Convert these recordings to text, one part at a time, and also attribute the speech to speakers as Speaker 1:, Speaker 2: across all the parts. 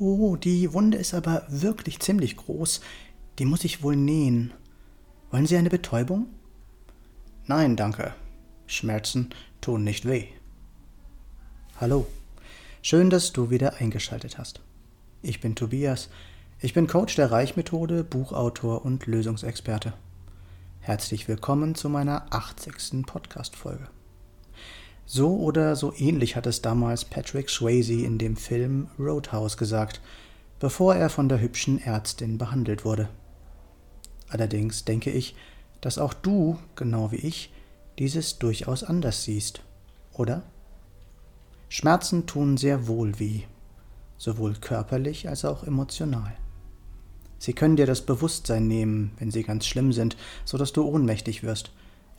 Speaker 1: Oh, die Wunde ist aber wirklich ziemlich groß. Die muss ich wohl nähen. Wollen Sie eine Betäubung?
Speaker 2: Nein, danke. Schmerzen tun nicht weh.
Speaker 1: Hallo. Schön, dass du wieder eingeschaltet hast. Ich bin Tobias. Ich bin Coach der Reichmethode, Buchautor und Lösungsexperte. Herzlich willkommen zu meiner 80. Podcast-Folge. So oder so ähnlich hat es damals Patrick Swayze in dem Film Roadhouse gesagt, bevor er von der hübschen Ärztin behandelt wurde. Allerdings denke ich, dass auch du, genau wie ich, dieses durchaus anders siehst, oder? Schmerzen tun sehr wohl weh, sowohl körperlich als auch emotional. Sie können dir das Bewusstsein nehmen, wenn sie ganz schlimm sind, so dass du ohnmächtig wirst,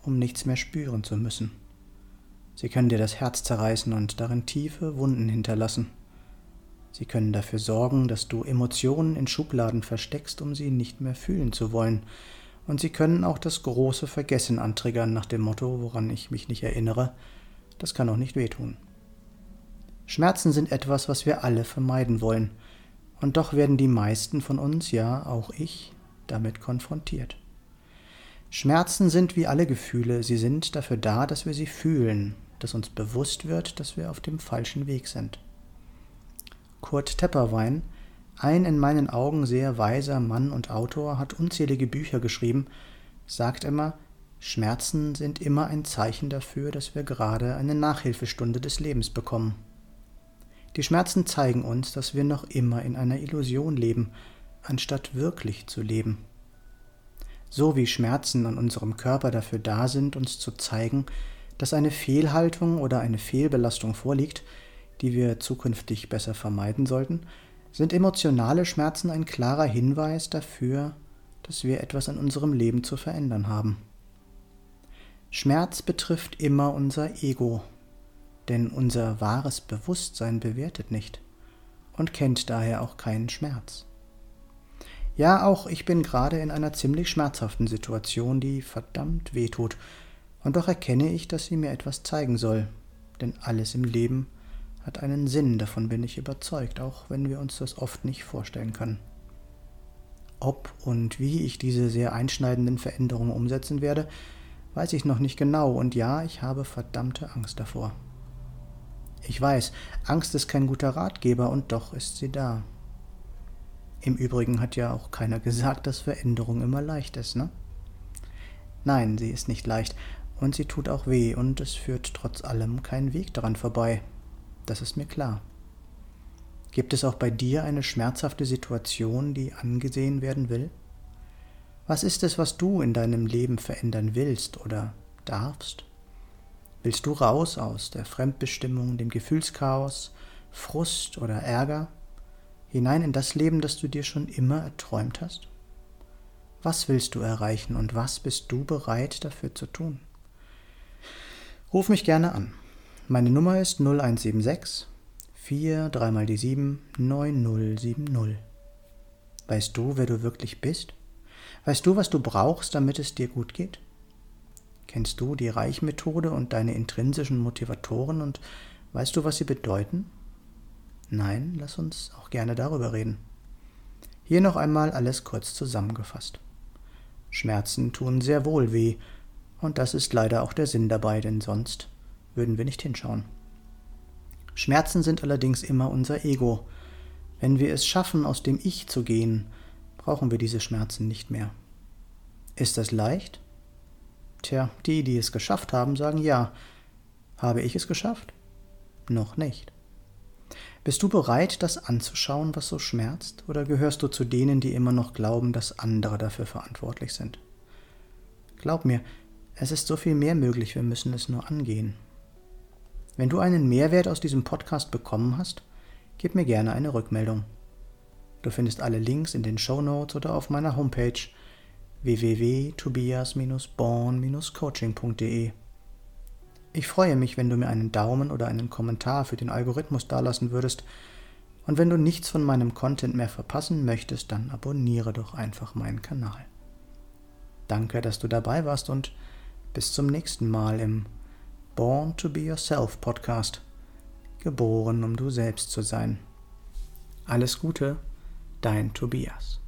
Speaker 1: um nichts mehr spüren zu müssen. Sie können dir das Herz zerreißen und darin tiefe Wunden hinterlassen. Sie können dafür sorgen, dass du Emotionen in Schubladen versteckst, um sie nicht mehr fühlen zu wollen. Und sie können auch das große Vergessen antriggern nach dem Motto, woran ich mich nicht erinnere, das kann auch nicht wehtun. Schmerzen sind etwas, was wir alle vermeiden wollen, und doch werden die meisten von uns, ja auch ich, damit konfrontiert. Schmerzen sind wie alle Gefühle, sie sind dafür da, dass wir sie fühlen, dass uns bewusst wird, dass wir auf dem falschen Weg sind. Kurt Tepperwein, ein in meinen Augen sehr weiser Mann und Autor, hat unzählige Bücher geschrieben, sagt immer, Schmerzen sind immer ein Zeichen dafür, dass wir gerade eine Nachhilfestunde des Lebens bekommen. Die Schmerzen zeigen uns, dass wir noch immer in einer Illusion leben, anstatt wirklich zu leben. So wie Schmerzen an unserem Körper dafür da sind, uns zu zeigen, dass eine Fehlhaltung oder eine Fehlbelastung vorliegt, die wir zukünftig besser vermeiden sollten, sind emotionale Schmerzen ein klarer Hinweis dafür, dass wir etwas an unserem Leben zu verändern haben. Schmerz betrifft immer unser Ego, denn unser wahres Bewusstsein bewertet nicht und kennt daher auch keinen Schmerz. Ja, auch ich bin gerade in einer ziemlich schmerzhaften Situation, die verdammt wehtut und doch erkenne ich, dass sie mir etwas zeigen soll, denn alles im Leben hat einen Sinn, davon bin ich überzeugt, auch wenn wir uns das oft nicht vorstellen können. Ob und wie ich diese sehr einschneidenden Veränderungen umsetzen werde, weiß ich noch nicht genau, und ja, ich habe verdammte Angst davor. Ich weiß, Angst ist kein guter Ratgeber, und doch ist sie da. Im Übrigen hat ja auch keiner gesagt, dass Veränderung immer leicht ist, ne? Nein, sie ist nicht leicht, und sie tut auch weh, und es führt trotz allem kein Weg daran vorbei. Das ist mir klar. Gibt es auch bei dir eine schmerzhafte Situation, die angesehen werden will? Was ist es, was du in deinem Leben verändern willst oder darfst? Willst du raus aus der Fremdbestimmung, dem Gefühlschaos, Frust oder Ärger, hinein in das Leben, das du dir schon immer erträumt hast? Was willst du erreichen und was bist du bereit dafür zu tun? Ruf mich gerne an. Meine Nummer ist 0176 4 3 mal die 7 9070. Weißt du, wer du wirklich bist? Weißt du, was du brauchst, damit es dir gut geht? Kennst du die Reichmethode und deine intrinsischen Motivatoren und weißt du, was sie bedeuten? Nein, lass uns auch gerne darüber reden. Hier noch einmal alles kurz zusammengefasst. Schmerzen tun sehr wohl weh, und das ist leider auch der Sinn dabei, denn sonst würden wir nicht hinschauen. Schmerzen sind allerdings immer unser Ego. Wenn wir es schaffen, aus dem Ich zu gehen, brauchen wir diese Schmerzen nicht mehr. Ist das leicht? Tja, die, die es geschafft haben, sagen ja. Habe ich es geschafft? Noch nicht. Bist du bereit, das anzuschauen, was so schmerzt, oder gehörst du zu denen, die immer noch glauben, dass andere dafür verantwortlich sind? Glaub mir, es ist so viel mehr möglich, wir müssen es nur angehen. Wenn du einen Mehrwert aus diesem Podcast bekommen hast, gib mir gerne eine Rückmeldung. Du findest alle Links in den Show Notes oder auf meiner Homepage www.tobias-born-coaching.de. Ich freue mich, wenn du mir einen Daumen oder einen Kommentar für den Algorithmus dalassen würdest. Und wenn du nichts von meinem Content mehr verpassen möchtest, dann abonniere doch einfach meinen Kanal. Danke, dass du dabei warst und bis zum nächsten Mal im Born to Be Yourself Podcast. Geboren, um du selbst zu sein. Alles Gute, dein Tobias.